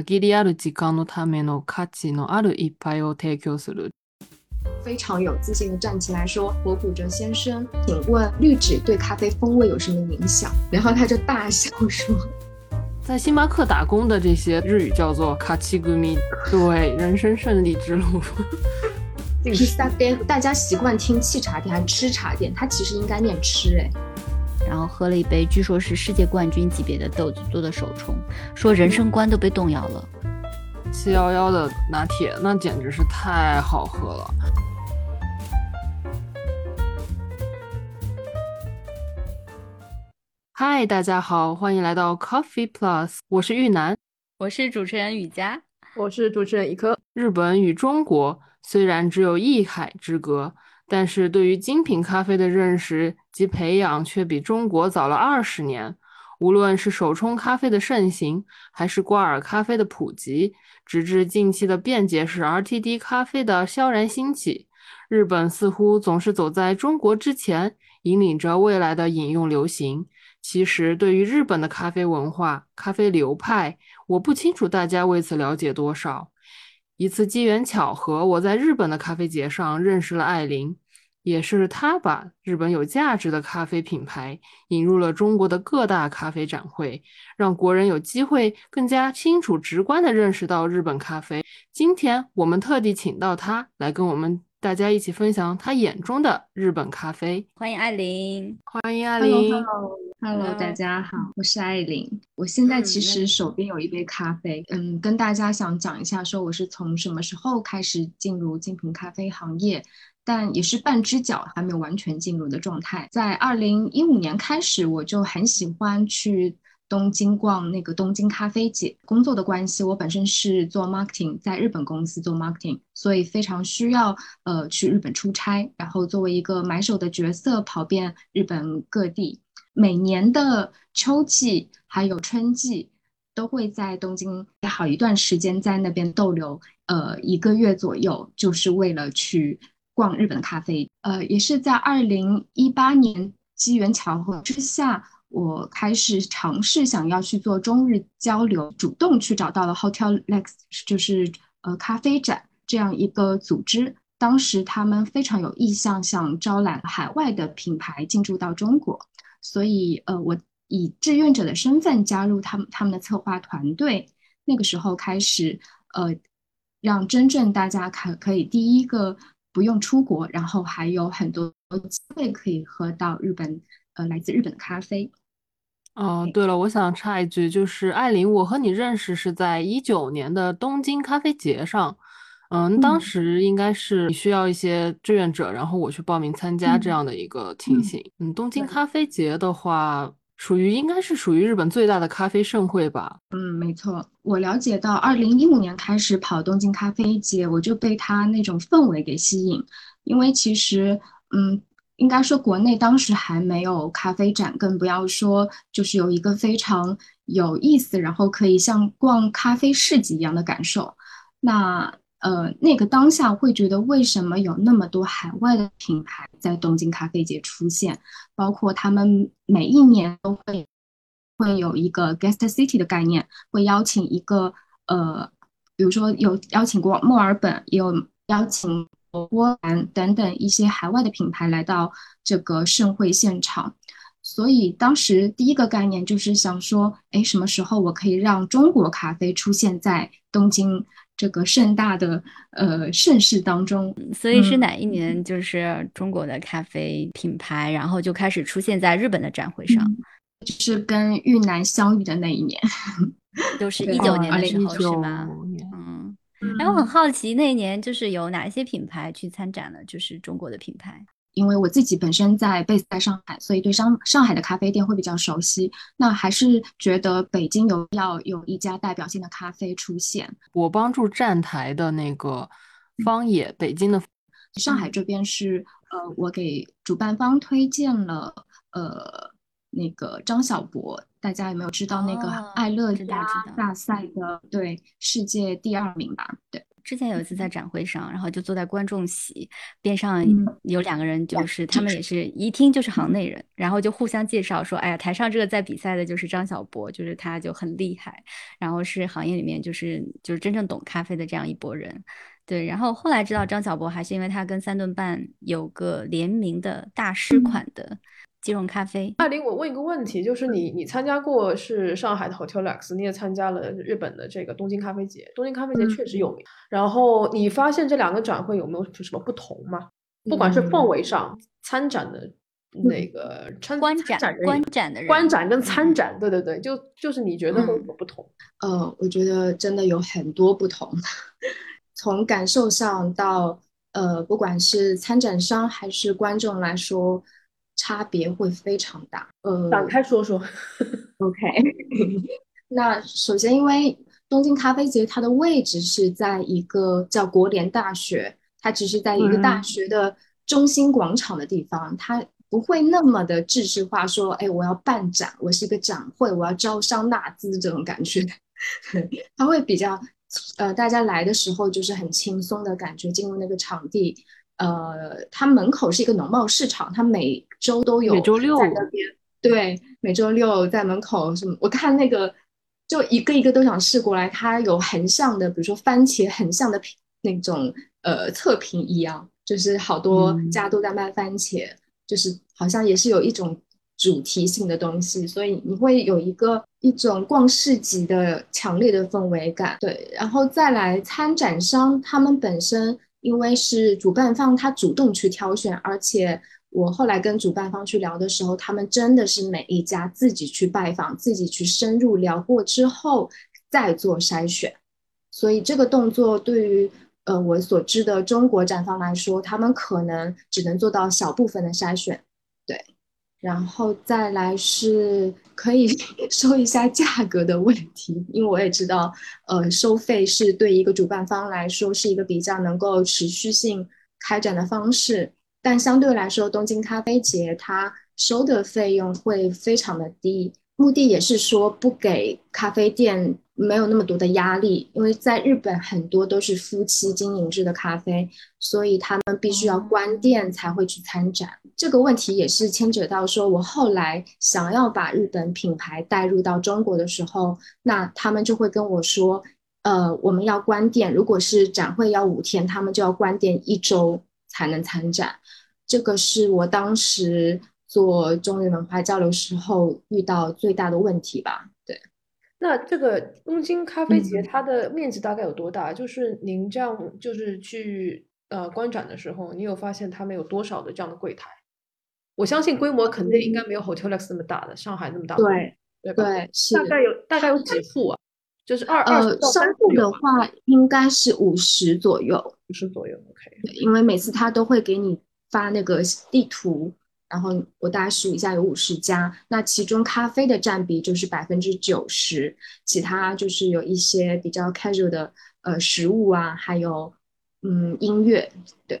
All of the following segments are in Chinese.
限りある時間のための価値のある一杯を提供する。非常有自信的站起来说：“博古哲先生，请问滤纸对咖啡风味有什么影响？”然后他就大笑说：“在星巴克打工的这些日语叫做卡奇古米，对，人生胜利之路。披萨店，大家习惯听沏茶店还是吃茶店，它其实应该念吃哎。 然后喝了一杯，据说是世界冠军级别的豆子做的手冲，说人生观都被动摇了。七幺幺的拿铁，那简直是太好喝了。”嗨，大家好，欢迎来到 Coffee Plus，我是玉楠，我是主持人雨佳，我是主持人一科。日本与中国虽然只有一海之隔，但是对于精品咖啡的认识及培养却比中国早了二十年。无论是手冲咖啡的盛行，还是挂耳咖啡的普及，直至近期的便捷式 RTD 咖啡的悄然兴起，日本似乎总是走在中国之前，引领着未来的饮用流行。其实，对于日本的咖啡文化、咖啡流派，我不清楚大家为此了解多少。一次机缘巧合，我在日本的咖啡节上认识了艾琳，也是她把日本有价值的咖啡品牌引入了中国的各大咖啡展会，让国人有机会更加清楚、直观地认识到日本咖啡。今天我们特地请到她来跟我们。大家一起分享她眼中的日本咖啡。欢迎艾琳，欢迎艾琳。Hello，Hello，大家好，我是艾琳。我现在其实手边有一杯咖啡，嗯，跟大家想讲一下，说我是从什么时候开始进入精品咖啡行业，但也是半只脚，还没有完全进入的状态。在二零一五年开始，我就很喜欢去。东京逛那个东京咖啡节，工作的关系，我本身是做 marketing，在日本公司做 marketing，所以非常需要呃去日本出差，然后作为一个买手的角色跑遍日本各地。每年的秋季还有春季，都会在东京好一段时间在那边逗留，呃一个月左右，就是为了去逛日本咖啡。呃，也是在二零一八年机缘巧合之下。我开始尝试想要去做中日交流，主动去找到了 Hotel Lex，就是呃咖啡展这样一个组织。当时他们非常有意向，想招揽海外的品牌进驻到中国，所以呃我以志愿者的身份加入他们他们的策划团队。那个时候开始呃让真正大家可可以第一个不用出国，然后还有很多机会可以喝到日本呃来自日本的咖啡。哦，对了，我想插一句，就是艾琳，我和你认识是在一九年的东京咖啡节上，嗯，当时应该是需要一些志愿者，然后我去报名参加这样的一个情形。嗯，东京咖啡节的话，属于应该是属于日本最大的咖啡盛会吧？嗯，没错。我了解到，二零一五年开始跑东京咖啡节，我就被它那种氛围给吸引，因为其实，嗯。应该说，国内当时还没有咖啡展，更不要说就是有一个非常有意思，然后可以像逛咖啡市集一样的感受。那呃，那个当下会觉得，为什么有那么多海外的品牌在东京咖啡节出现？包括他们每一年都会会有一个 guest city 的概念，会邀请一个呃，比如说有邀请过墨尔本，也有邀请。波兰等等一些海外的品牌来到这个盛会现场，所以当时第一个概念就是想说，哎，什么时候我可以让中国咖啡出现在东京这个盛大的呃盛世当中？所以是哪一年，就是中国的咖啡品牌，然后就开始出现在日本的展会上？是跟玉南相遇的那一年，就是一九年的时候，是吗？嗯。哎，我很好奇，那一年就是有哪些品牌去参展了？就是中国的品牌。因为我自己本身在 base 在上海，所以对上上海的咖啡店会比较熟悉。那还是觉得北京有要有一家代表性的咖啡出现。我帮助站台的那个方野，北京的上海这边是呃，我给主办方推荐了呃那个张小博。大家有没有知道那个爱乐家大赛的对世界第二名吧？对，之前有一次在展会上，然后就坐在观众席边上，有两个人，就是他们也是一听就是行内人，然后就互相介绍说：“哎呀，台上这个在比赛的就是张小博，就是他就很厉害，然后是行业里面就是就是真正懂咖啡的这样一拨人。”对，然后后来知道张小博还是因为他跟三顿半有个联名的大师款的。即溶咖啡，艾琳，我问一个问题，就是你你参加过是上海的 Hotel Lux，你也参加了日本的这个东京咖啡节，东京咖啡节确实有名。然后你发现这两个展会有没有什么不同吗？不管是氛围上，参展的那个参观展观展的人，观展跟参展，对对对，就就是你觉得会有什么不同？呃，我觉得真的有很多不同，从感受上到呃，不管是参展商还是观众来说。差别会非常大，呃，展开说说。OK，那首先，因为东京咖啡节它的位置是在一个叫国联大学，它只是在一个大学的中心广场的地方，它不会那么的制式化，说，哎，我要办展，我是一个展会，我要招商纳资这种感觉，它会比较，呃，大家来的时候就是很轻松的感觉，进入那个场地。呃，它门口是一个农贸市场，它每周都有。每周六在那边，对，每周六在门口什么？我看那个，就一个一个都想试过来。它有横向的，比如说番茄横向的品那种呃测评一样，就是好多家都在卖番茄，就是好像也是有一种主题性的东西，所以你会有一个一种逛市集的强烈的氛围感。对，然后再来参展商他们本身。因为是主办方他主动去挑选，而且我后来跟主办方去聊的时候，他们真的是每一家自己去拜访，自己去深入聊过之后再做筛选。所以这个动作对于呃我所知的中国展方来说，他们可能只能做到小部分的筛选，对。然后再来是可以 收一下价格的问题，因为我也知道，呃，收费是对一个主办方来说是一个比较能够持续性开展的方式，但相对来说，东京咖啡节它收的费用会非常的低。目的也是说不给咖啡店没有那么多的压力，因为在日本很多都是夫妻经营制的咖啡，所以他们必须要关店才会去参展。这个问题也是牵扯到说，我后来想要把日本品牌带入到中国的时候，那他们就会跟我说，呃，我们要关店，如果是展会要五天，他们就要关店一周才能参展。这个是我当时。做中日文化交流时候遇到最大的问题吧？对，那这个东京咖啡节它的面积大概有多大？就是您这样就是去呃观展的时候，你有发现他们有多少的这样的柜台？我相信规模肯定应该没有 Hotel Lex 那么大的，上海那么大。对对对，是大概有大概有几户啊？就是二呃商户的话应该是五十左右，五十左右。OK，因为每次他都会给你发那个地图。然后我大概数一下，有五十家，那其中咖啡的占比就是百分之九十，其他就是有一些比较 casual 的呃食物啊，还有嗯音乐，对，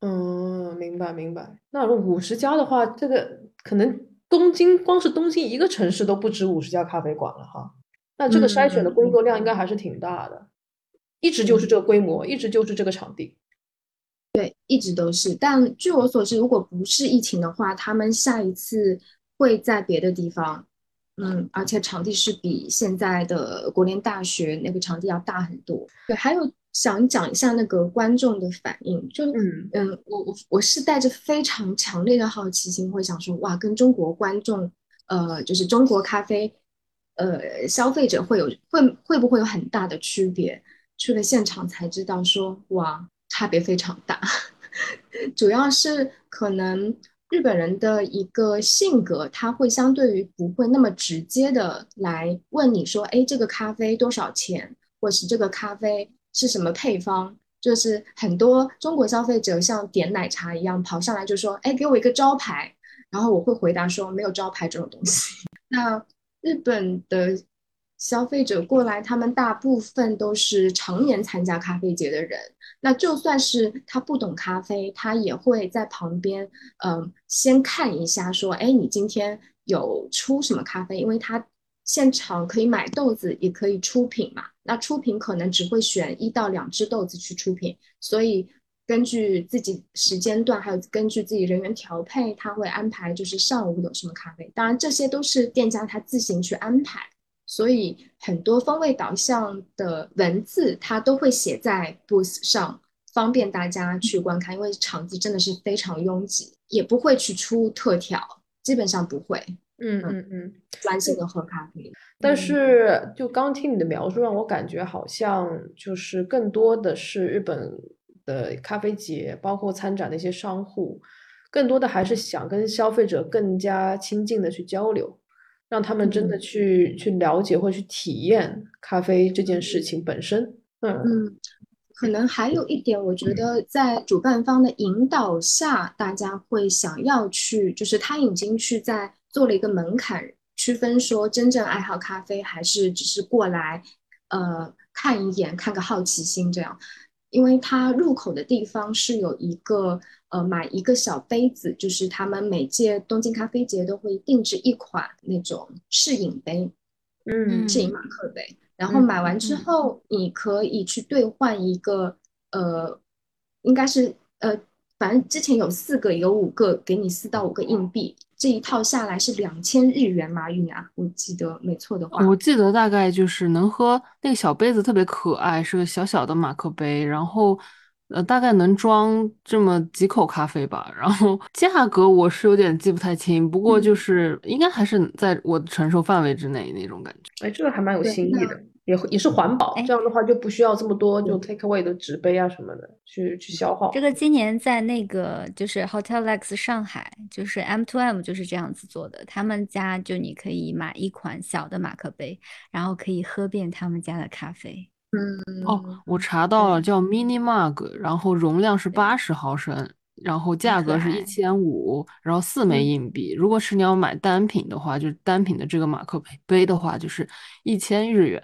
嗯，明白明白。那五十家的话，这个可能东京光是东京一个城市都不止五十家咖啡馆了哈。那这个筛选的工作量应该还是挺大的，一直就是这个规模，一直就是这个场地。对，一直都是。但据我所知，如果不是疫情的话，他们下一次会在别的地方。嗯，而且场地是比现在的国联大学那个场地要大很多。对，还有想讲一下那个观众的反应，就嗯嗯，我我我是带着非常强烈的好奇心，会想说，哇，跟中国观众，呃，就是中国咖啡，呃，消费者会有会会不会有很大的区别？去了现场才知道，说哇。差别非常大，主要是可能日本人的一个性格，他会相对于不会那么直接的来问你说，哎，这个咖啡多少钱，或是这个咖啡是什么配方，就是很多中国消费者像点奶茶一样跑上来就说，哎，给我一个招牌，然后我会回答说没有招牌这种东西。那日本的。消费者过来，他们大部分都是常年参加咖啡节的人。那就算是他不懂咖啡，他也会在旁边，嗯，先看一下，说，哎，你今天有出什么咖啡？因为他现场可以买豆子，也可以出品嘛。那出品可能只会选一到两只豆子去出品，所以根据自己时间段，还有根据自己人员调配，他会安排就是上午有什么咖啡。当然这些都是店家他自行去安排，所以很多风味导向的文字它都会写在 booth 上，方便大家去观看。因为场地真的是非常拥挤，也不会去出特调，基本上不会。嗯嗯嗯，专心的喝咖啡。但是就刚听你的描述，让我感觉好像就是更多的是日本的咖啡节，包括参展的一些商户，更多的还是想跟消费者更加亲近的去交流，让他们真的去去了解或去体验咖啡这件事情本身。嗯嗯，可能还有一点，我觉得在主办方的引导下，大家会想要去，就是他已经去在。做了一个门槛区分，说真正爱好咖啡还是只是过来，呃，看一眼，看个好奇心这样。因为它入口的地方是有一个，呃，买一个小杯子，就是他们每届东京咖啡节都会定制一款那种试饮杯，嗯，试饮马克杯。然后买完之后，你可以去兑换一个，呃，应该是，呃，反正之前有四个，有五个，给你四到五个硬币。这一套下来是两千日元马运啊，我记得没错的话，我记得大概就是能喝那个小杯子特别可爱，是个小小的马克杯，然后呃大概能装这么几口咖啡吧，然后价格我是有点记不太清，不过就是应该还是在我的承受范围之内那种感觉。哎，这个还蛮有新意的。也也是环保，这样的话就不需要这么多就 take away 的纸杯啊什么的去去消耗。这个今年在那个就是 Hotel Lex 上海，就是 M to M 就是这样子做的。他们家就你可以买一款小的马克杯，然后可以喝遍他们家的咖啡。嗯，哦，我查到了，叫 Mini Mug，然后容量是八十毫升，然后价格是一千五，然后四枚硬币。如果是你要买单品的话，就是单品的这个马克杯杯的话，就是一千日元。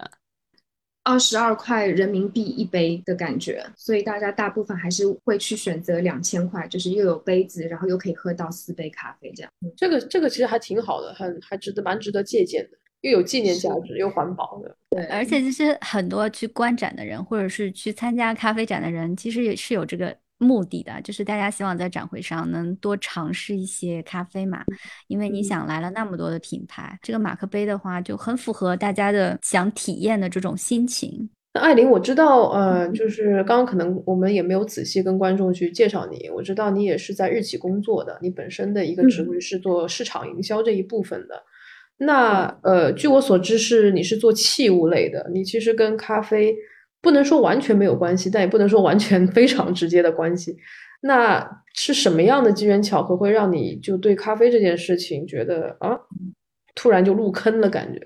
二十二块人民币一杯的感觉，所以大家大部分还是会去选择两千块，就是又有杯子，然后又可以喝到四杯咖啡这样。这个这个其实还挺好的，很还值得蛮值得借鉴的，又有纪念价值又环保的。对，而且其实很多去观展的人，或者是去参加咖啡展的人，其实也是有这个。目的的就是大家希望在展会上能多尝试一些咖啡嘛，因为你想来了那么多的品牌，这个马克杯的话就很符合大家的想体验的这种心情。那艾琳，我知道，呃，就是刚刚可能我们也没有仔细跟观众去介绍你，我知道你也是在日企工作的，你本身的一个职位是做市场营销这一部分的。那呃，据我所知是你是做器物类的，你其实跟咖啡。不能说完全没有关系，但也不能说完全 非常直接的关系。那是什么样的机缘巧合会让你就对咖啡这件事情觉得啊，突然就入坑了？感觉，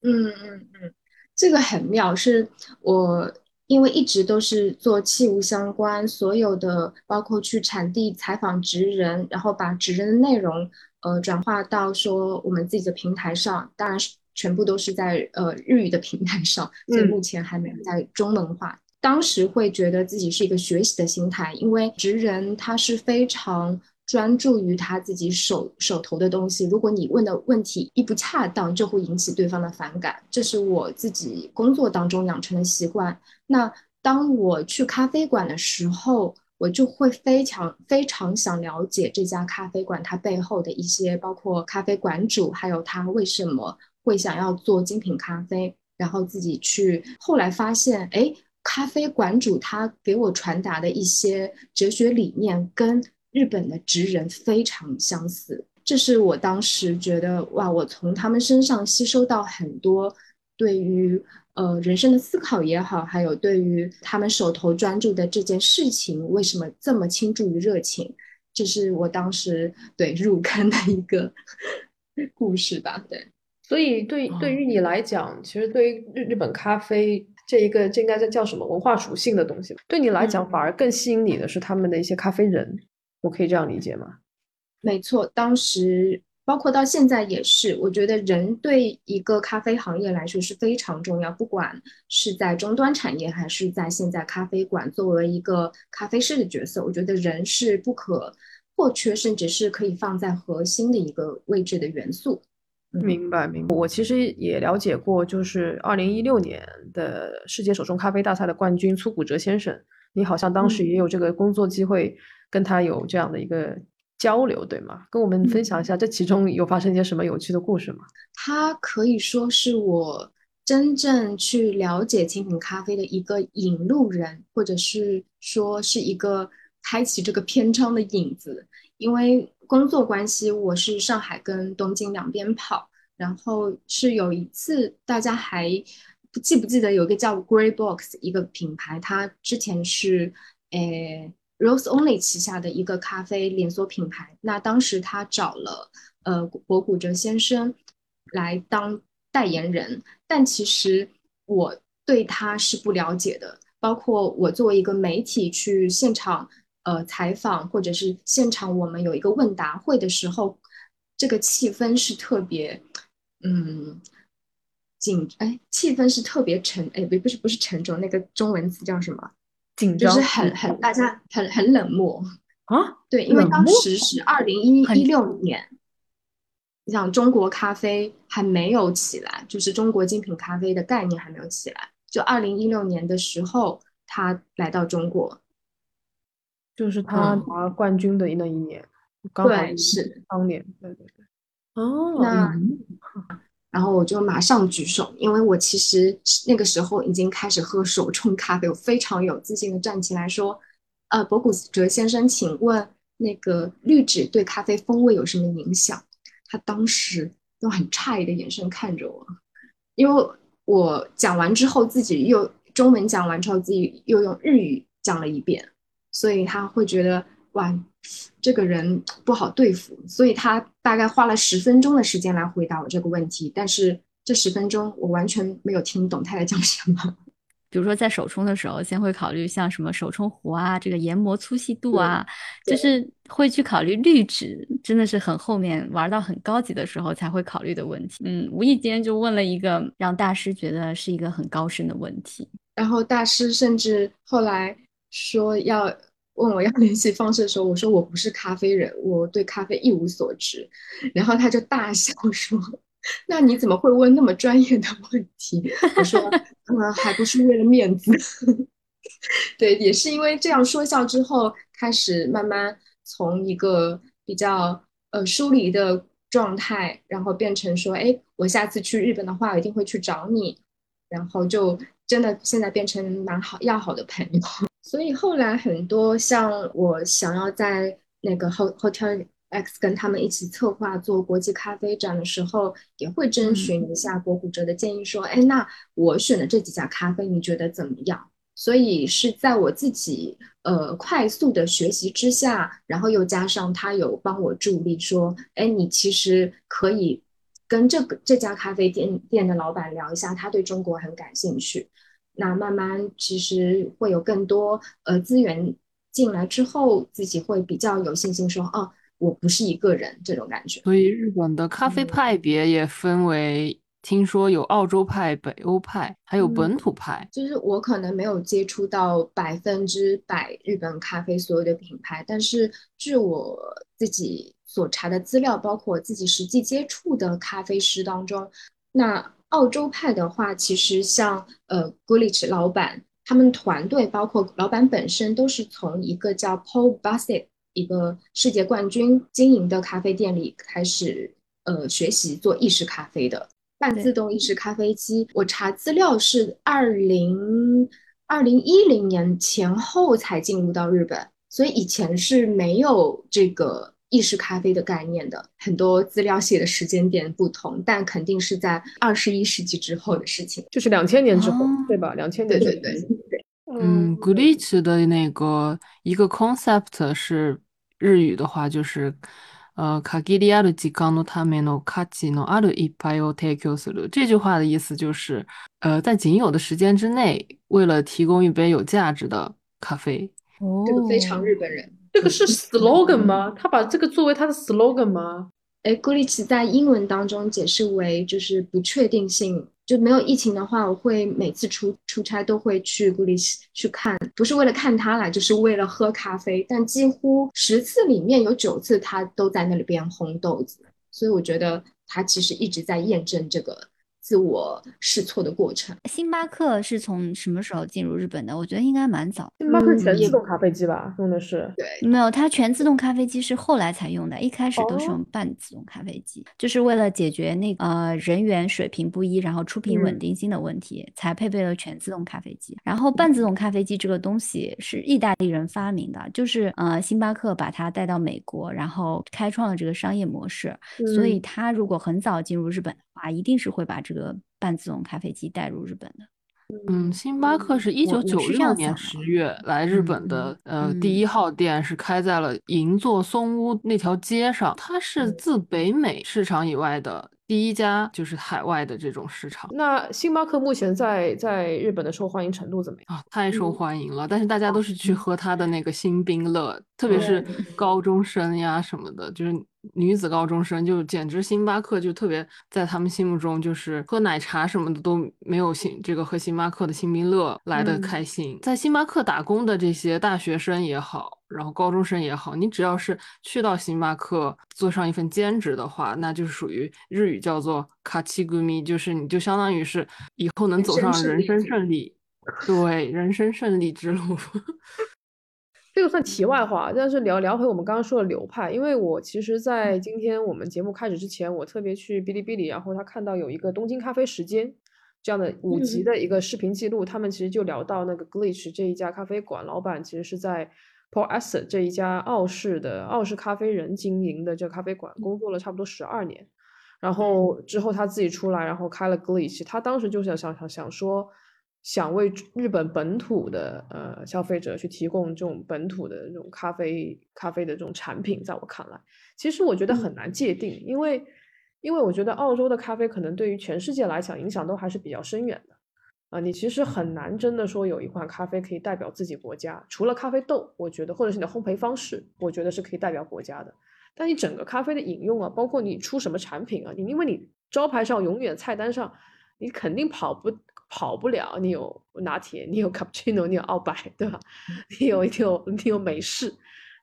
嗯嗯嗯，这个很妙。是我因为一直都是做器物相关，所有的包括去产地采访职人，然后把职人的内容呃转化到说我们自己的平台上，当然是。全部都是在呃日语的平台上，所以目前还没有在中文化。当时会觉得自己是一个学习的心态，因为职人他是非常专注于他自己手手头的东西。如果你问的问题一不恰当，就会引起对方的反感。这是我自己工作当中养成的习惯。那当我去咖啡馆的时候，我就会非常非常想了解这家咖啡馆它背后的一些，包括咖啡馆主，还有他为什么。会想要做精品咖啡，然后自己去。后来发现，哎，咖啡馆主他给我传达的一些哲学理念跟日本的职人非常相似。这是我当时觉得，哇，我从他们身上吸收到很多对于呃人生的思考也好，还有对于他们手头专注的这件事情为什么这么倾注于热情，这是我当时对入坑的一个故事吧，对。所以，对对于你来讲，其实对于日日本咖啡这一个，这应该叫叫什么文化属性的东西，对你来讲反而更吸引你的是他们的一些咖啡人，我可以这样理解吗？没错，当时包括到现在也是，我觉得人对一个咖啡行业来说是非常重要，不管是在终端产业还是在现在咖啡馆作为一个咖啡师的角色，我觉得人是不可或缺，甚至是可以放在核心的一个位置的元素。明白明白。我其实也了解过，就是二零一六年的世界手冲咖啡大赛的冠军粗谷哲先生，你好像当时也有这个工作机会跟他有这样的一个交流，对吗？跟我们分享一下这其中有发生一些什么有趣的故事吗？它可以说是我真正去了解精品咖啡的一个引路人，或者是说是一个开启这个篇章的引子，因为。工作关系，我是上海跟东京两边跑，然后是有一次，大家还记不记得有一个叫 Grey Box 一个品牌，它之前是诶 Rose Only 旗下的一个咖啡连锁品牌。那当时他找了呃博古哲先生来当代言人，但其实我对他是不了解的，包括我作为一个媒体去现场。呃，采访或者是现场，我们有一个问答会的时候，这个气氛是特别，嗯，紧，哎，气氛是特别沉，哎，不，不是，不是沉重，那个中文词叫什么？紧张，就是很很，大家很很冷漠啊。对，因为当时是二零一一六年，你想中国咖啡还没有起来，就是中国精品咖啡的概念还没有起来，就二零一六年的时候，他来到中国。就是他拿冠军的那一年，刚好是当年，对对对。哦，那然后我就马上举手，因为我其实那个时候已经开始喝手冲咖啡，我非常有自信的站起来说：“呃，博古哲先生，请问那个滤纸对咖啡风味有什么影响？”他当时用很诧异的眼神看着我，因为我讲完之后自己又中文讲完之后自己又用日语讲了一遍。所以他会觉得哇，这个人不好对付，所以他大概花了十分钟的时间来回答我这个问题。但是这十分钟我完全没有听懂他在讲什么。比如说在手冲的时候，先会考虑像什么手冲壶啊，这个研磨粗细度啊，就是会去考虑滤纸，真的是很后面玩到很高级的时候才会考虑的问题。嗯，无意间就问了一个让大师觉得是一个很高深的问题，然后大师甚至后来说要。问我要联系方式的时候，我说我不是咖啡人，我对咖啡一无所知。然后他就大笑说：“ 那你怎么会问那么专业的问题？”我说：“嗯，还不是为了面子。”对，也是因为这样说笑之后，开始慢慢从一个比较呃疏离的状态，然后变成说：“哎，我下次去日本的话，我一定会去找你。”然后就真的现在变成蛮好要好的朋友。所以后来很多像我想要在那个 Hotel X 跟他们一起策划做国际咖啡展的时候，也会征询一下博古哲的建议，说：“哎，那我选的这几家咖啡，你觉得怎么样？”所以是在我自己呃快速的学习之下，然后又加上他有帮我助力，说：“哎，你其实可以跟这个这家咖啡店店的老板聊一下，他对中国很感兴趣。”那慢慢其实会有更多呃资源进来之后，自己会比较有信心说，哦，我不是一个人这种感觉。所以日本的咖啡派别也分为，听说有澳洲派、北欧派，还有本土派。就是我可能没有接触到百分之百日本咖啡所有的品牌，但是据我自己所查的资料，包括我自己实际接触的咖啡师当中，那。澳洲派的话，其实像呃 g u l i c h 老板，他们团队包括老板本身都是从一个叫 Paul Bassett 一个世界冠军经营的咖啡店里开始呃学习做意式咖啡的半自动意式咖啡机。我查资料是二零二零一零年前后才进入到日本，所以以前是没有这个。意式咖啡的概念的很多资料写的时间点不同，但肯定是在二十一世纪之后的事情，就是两千年之后，对吧？两千年，对对对对。嗯，glitch 的那个一个 concept 是日语的话，就是呃，限りある時間のための価値のある一杯を提供する。这句话的意思就是，呃，在仅有的时间之内，为了提供一杯有价值的咖啡。哦，这个非常日本人。 这个是 slogan 吗？他把这个作为他的 slogan 吗？哎 g l i c h 在英文当中解释为就是不确定性。就没有疫情的话，我会每次出出差都会去 g l i c h 去看，不是为了看他啦，就是为了喝咖啡。但几乎十次里面有九次他都在那里边烘豆子，所以我觉得他其实一直在验证这个。自我试错的过程。星巴克是从什么时候进入日本的？我觉得应该蛮早。星巴克全自动咖啡机吧，用的是对，没有，它全自动咖啡机是后来才用的，一开始都是用半自动咖啡机，就是为了解决那呃人员水平不一，然后出品稳定性的问题，才配备了全自动咖啡机。然后半自动咖啡机这个东西是意大利人发明的，就是呃星巴克把它带到美国，然后开创了这个商业模式。所以它如果很早进入日本的话，一定是会把这个。个半自动咖啡机带入日本的，嗯，星巴克是一九九六年十月来日本的，呃，第一号店是开在了银座松屋那条街上，它是自北美市场以外的第一家，就是海外的这种市场。那星巴克目前在在日本的受欢迎程度怎么样啊？太受欢迎了，但是大家都是去喝它的那个新冰乐，特别是高中生呀什么的，就是。女子高中生就简直星巴克就特别在他们心目中就是喝奶茶什么的都没有星这个喝星巴克的星冰乐来的开心。在星巴克打工的这些大学生也好，然后高中生也好，你只要是去到星巴克做上一份兼职的话，那就是属于日语叫做卡奇古米，就是你就相当于是以后能走上人生胜利，对人生胜利之路。这个算题外话，但是聊聊回我们刚刚说的流派，因为我其实，在今天我们节目开始之前，我特别去哔哩哔哩，然后他看到有一个东京咖啡时间这样的五集的一个视频记录，他们其实就聊到那个 Glitch 这一家咖啡馆，老板其实是在 Paul Esser 这一家澳式的澳式咖啡人经营的这咖啡馆工作了差不多十二年，然后之后他自己出来，然后开了 Glitch，他当时就想想想想说。想为日本本土的呃消费者去提供这种本土的这种咖啡咖啡的这种产品，在我看来，其实我觉得很难界定，因为因为我觉得澳洲的咖啡可能对于全世界来讲影响都还是比较深远的啊，你其实很难真的说有一款咖啡可以代表自己国家，除了咖啡豆，我觉得或者是你的烘焙方式，我觉得是可以代表国家的，但你整个咖啡的饮用啊，包括你出什么产品啊，你因为你招牌上永远菜单上，你肯定跑不。跑不了，你有拿铁，你有 cappuccino，你有澳白，对吧？你有你有你有美式，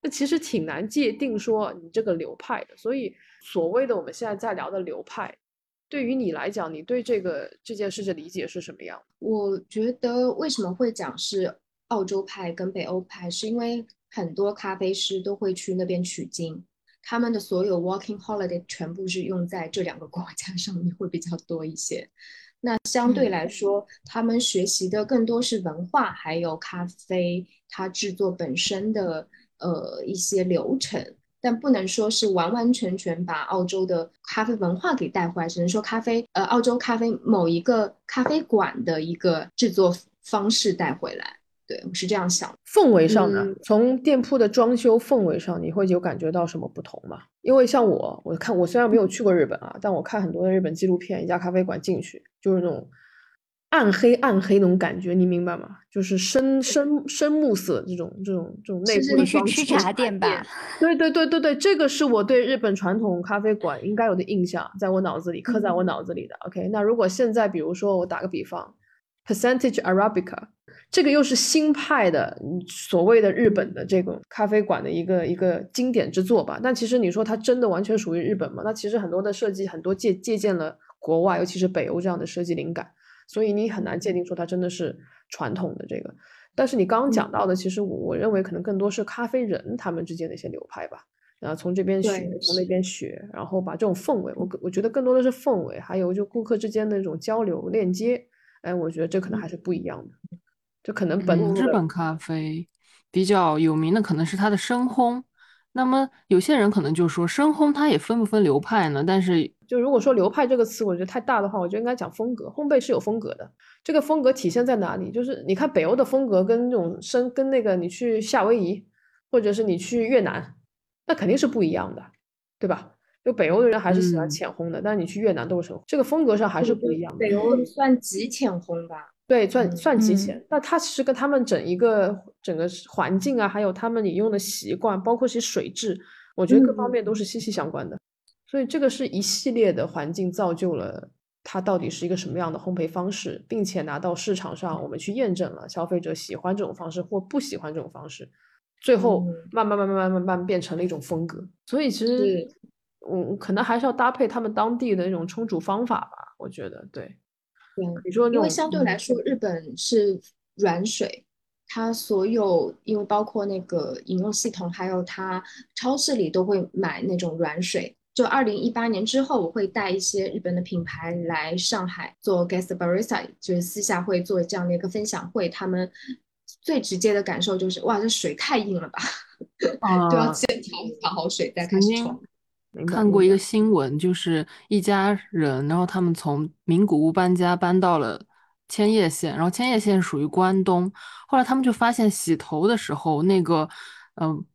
那其实挺难界定说你这个流派的。所以所谓的我们现在在聊的流派，对于你来讲，你对这个这件事的理解是什么样？我觉得为什么会讲是澳洲派跟北欧派，是因为很多咖啡师都会去那边取经，他们的所有 walking holiday 全部是用在这两个国家上面，会比较多一些。那相对来说，他们学习的更多是文化，还有咖啡它制作本身的呃一些流程，但不能说是完完全全把澳洲的咖啡文化给带回来，只能说咖啡呃澳洲咖啡某一个咖啡馆的一个制作方式带回来。对，我是这样想。氛围上呢，从店铺的装修氛围上，你会有感觉到什么不同吗？因为像我，我看我虽然没有去过日本啊，但我看很多的日本纪录片，一家咖啡馆进去就是那种暗黑暗黑那种感觉，你明白吗？就是深深深木色这种这种这种内部的装饰。吃茶店吧？对对对对对，这个是我对日本传统咖啡馆应该有的印象，在我脑子里刻在我脑子里的。OK，那如果现在比如说我打个比方，Percentage Arabica。这个又是新派的所谓的日本的这种咖啡馆的一个一个经典之作吧？但其实你说它真的完全属于日本吗？那其实很多的设计很多借借鉴了国外，尤其是北欧这样的设计灵感，所以你很难界定说它真的是传统的这个。但是你刚刚讲到的，其实我我认为可能更多是咖啡人他们之间的一些流派吧，然后从这边学，从那边学，然后把这种氛围，我我觉得更多的是氛围，还有就顾客之间的那种交流链接，哎，我觉得这可能还是不一样的。就可能本日本咖啡比较有名的可能是它的深烘，那么有些人可能就说深烘它也分不分流派呢？但是就如果说流派这个词，我觉得太大的话，我觉得应该讲风格。烘焙是有风格的，这个风格体现在哪里？就是你看北欧的风格跟那种深跟那个你去夏威夷或者是你去越南，那肯定是不一样的，对吧？就北欧的人还是喜欢浅烘的，但是你去越南都是深烘，这个风格上还是不一样的。北欧算极浅烘吧。对，算算极浅。那它其实跟他们整一个整个环境啊，还有他们饮用的习惯，包括其水质，我觉得各方面都是息息相关的。所以这个是一系列的环境造就了它到底是一个什么样的烘焙方式，并且拿到市场上，我们去验证了消费者喜欢这种方式或不喜欢这种方式，最后慢慢慢慢慢慢慢变成了一种风格。所以其实嗯，可能还是要搭配他们当地的那种冲煮方法吧。我觉得，对，对，你说因为相对来说，日本是软水，它所有因为包括那个饮用系统，还有它超市里都会买那种软水。就二零一八年之后，我会带一些日本的品牌来上海做 guest barista，就是私下会做这样的一个分享会。他们最直接的感受就是，哇，这水太硬了吧，都要啊先调调好水再开始冲。看过一个新闻，就是一家人，然后他们从名古屋搬家搬到了千叶县，然后千叶县属于关东。后来他们就发现洗头的时候，那个嗯、呃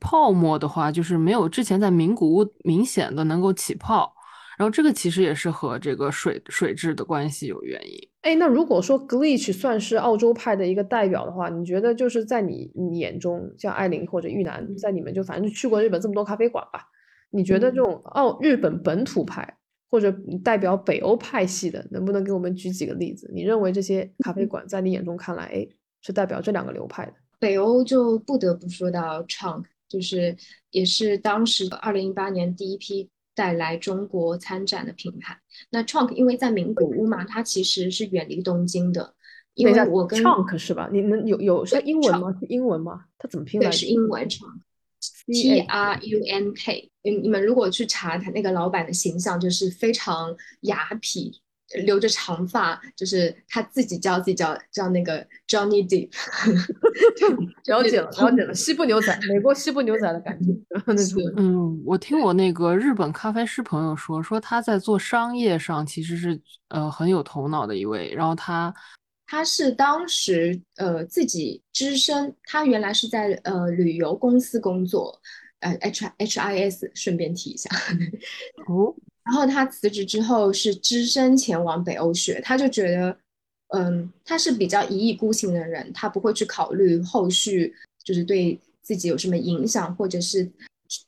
泡沫的话，就是没有之前在名古屋明显的能够起泡。然后这个其实也是和这个水水质的关系有原因。哎，那如果说 Glitch 算是澳洲派的一个代表的话，你觉得就是在你你眼中，像艾琳或者玉楠，在你们就反正就去过日本这么多咖啡馆吧，你觉得这种澳日本本土派或者代表北欧派系的，能不能给我们举几个例子？你认为这些咖啡馆在你眼中看来，哎，是代表这两个流派的？北欧就不得不说到 Chunk，就是也是当时二零一八年第一批带来中国参展的品牌。那 Chunk 因为在名古屋嘛，它其实是远离东京的，因为我跟 Chunk 是吧？你们有有是英文吗？是英文吗？它怎么拼对来着？是英文 Chunk，T R U N K。你你们如果去查他那个老板的形象，就是非常雅痞。留着长发，就是他自己叫自己叫叫那个 Johnny Depp，了解了，了解了，西部牛仔，美国西部牛仔的感觉，那种是嗯，我听我那个日本咖啡师朋友说，说他在做商业上其实是呃很有头脑的一位，然后他他是当时呃自己只身，他原来是在呃旅游公司工作，呃 H H I S 顺便提一下，哦，然后他辞职之后是只身前往北欧学，他就觉得，嗯，他是比较一意孤行的人，他不会去考虑后续就是对自己有什么影响，或者是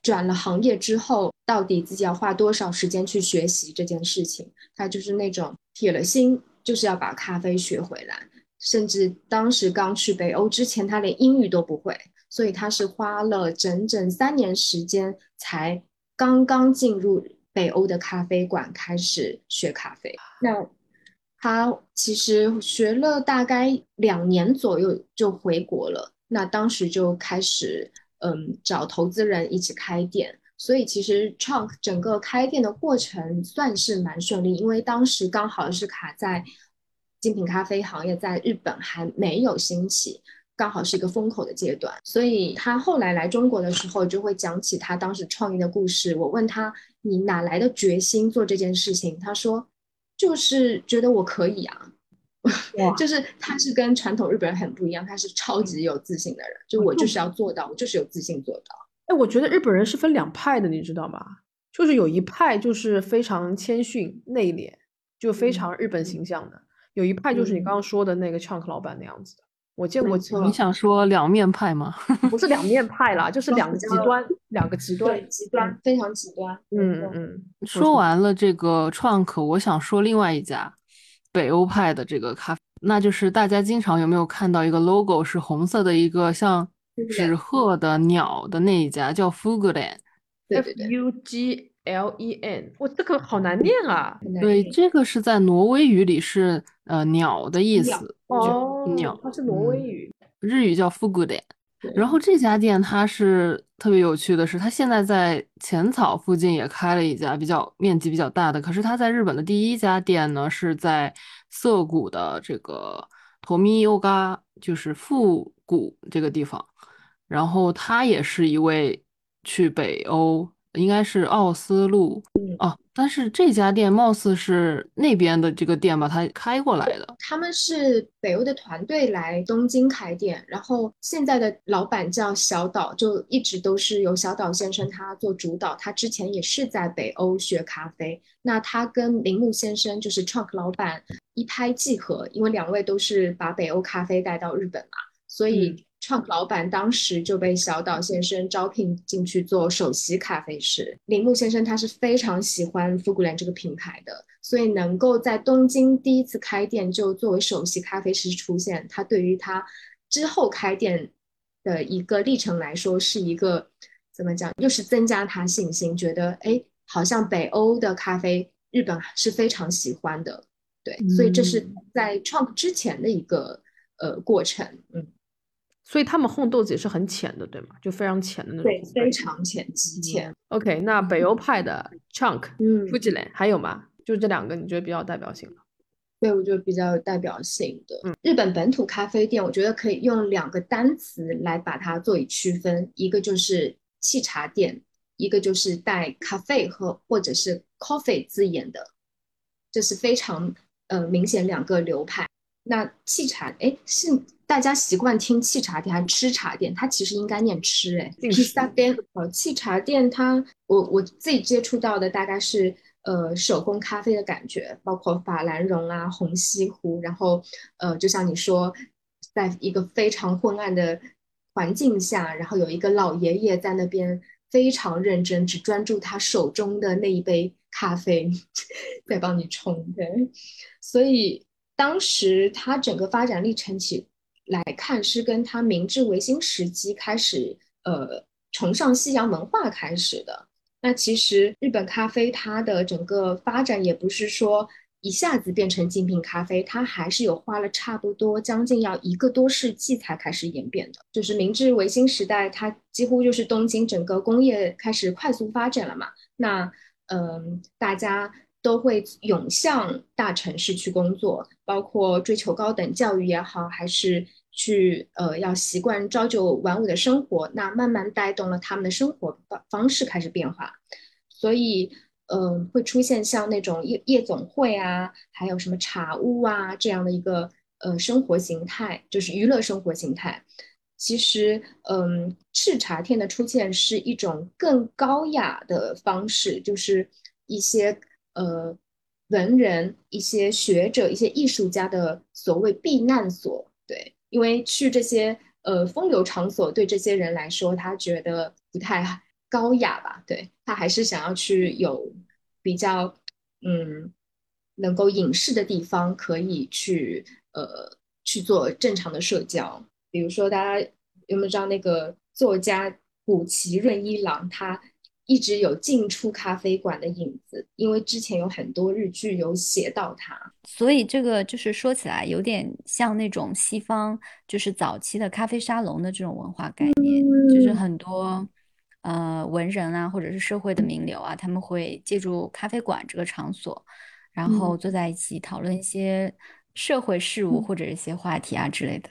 转了行业之后到底自己要花多少时间去学习这件事情，他就是那种铁了心就是要把咖啡学回来，甚至当时刚去北欧之前，他连英语都不会，所以他是花了整整三年时间才刚刚进入北欧的咖啡馆开始学咖啡。那他其实学了大概两年左右就回国了，那当时就开始嗯找投资人一起开店。所以其实 Chunk 整个开店的过程算是蛮顺利，因为当时刚好是卡在精品咖啡行业在日本还没有兴起，刚好是一个风口的阶段。所以他后来来中国的时候，就会讲起他当时创业的故事。我问他：“你哪来的决心做这件事情？”他说：“就是觉得我可以啊。”哇就是他是跟传统日本人很不一样，他是超级有自信的人，就我就是要做到，我就是有自信做到。哎，我觉得日本人是分两派的，你知道吗？就是有一派就是非常谦逊内敛，就非嗯常日本形象的；有一派就是你刚刚说的那个 Chunk 老板那样子的。我见过你想说两面派吗？不是两面派啦，就是两个极端，两个极端。对，极端非常极端。嗯嗯，说完了这个 Chunk，，我想说另外一家北欧派的这个咖啡，那就是大家经常有没有看到一个 logo 是红色的一个像纸鹤的鸟的那一家叫 Fugulan。对 F 对对，U G L E N，哇，这个好难念啊！对，这个是在挪威语里是呃鸟的意鸟思，哦，鸟它是挪威嗯语。日语叫 Fugulan。然后这家店它是特别有趣的是，它现在在浅草附近也开了一家比较面积比较大的，可是它在日本的第一家店呢是在涩谷的这个 Tomiyoga，就是复古这个地方。然后他也是一位去北欧，应该是奥斯陆哦，但是这家店貌似是那边的这个店把它开过来的。他们是北欧的团队来东京开店，然后现在的老板叫小岛，就一直都是由小岛先生他做主导。他之前也是在北欧学咖啡，那他跟铃木先生就是 Trunk 老板一拍即合，因为两位都是把北欧咖啡带到日本嘛，所以 Trunk 老板当时就被小岛先生招聘进去做首席咖啡师。铃木先生他是非常喜欢富古兰这个品牌的，所以能够在东京第一次开店就作为首席咖啡师出现，他对于他之后开店的一个历程来说，是一个怎么讲，又是增加他信心，觉得哎，好像北欧的咖啡，日本是非常喜欢的。对，所以这是在 Trunk 之前的一个呃过程，嗯，所以他们烘豆子也是很浅的，对吗？就非常浅的那种，对，非常浅，极浅。OK，那北欧派的 Chunk 嗯，Fujian 还有吗？就这两个你觉得比较代表性的？对，我觉得比较有代表性的。嗯，日本本土咖啡店，我觉得可以用两个单词来把它做以区分，一个就是沏茶店，一个就是带咖啡和或者是 coffee 字眼的，这是非常。呃，明显两个流派。那沏茶，哎，是大家习惯听沏茶店还是吃茶店？它其实应该念吃，哎，沏茶店。哦，沏茶店，它我我自己接触到的大概是呃手工咖啡的感觉，包括法兰绒啊、红西湖，然后呃，就像你说，在一个非常昏暗的环境下，然后有一个老爷爷在那边非常认真，只专注他手中的那一杯。咖啡 在帮你冲，对，所以当时它整个发展历程起来看，是跟它明治维新时期开始，呃，崇尚西洋文化开始的。那其实日本咖啡它的整个发展也不是说一下子变成精品咖啡，它还是有花了差不多将近要一个多世纪才开始演变的。就是明治维新时代，它几乎就是东京整个工业开始快速发展了嘛，那。嗯，大家都会涌向大城市去工作，包括追求高等教育也好，还是去呃要习惯朝九晚五的生活，那慢慢带动了他们的生活方方式开始变化，所以嗯会出现像那种夜夜总会啊，还有什么茶屋啊这样的一个呃生活形态，就是娱乐生活形态。其实，嗯，赤茶店的出现是一种更高雅的方式，就是一些呃文人、一些学者、一些艺术家的所谓避难所。对，因为去这些呃风流场所，对这些人来说，他觉得不太高雅吧？对他还是想要去有比较嗯能够隐士的地方，可以去呃去做正常的社交。比如说，大家有没有知道那个作家古崎润一郎？他一直有进出咖啡馆的影子，因为之前有很多日剧有写到它。所以这个就是说起来有点像那种西方，就是早期的咖啡沙龙的这种文化概念，就是很多呃文人啊，或者是社会的名流啊，他们会借助咖啡馆这个场所，然后坐在一起讨论一些社会事务或者一些话题啊之类的。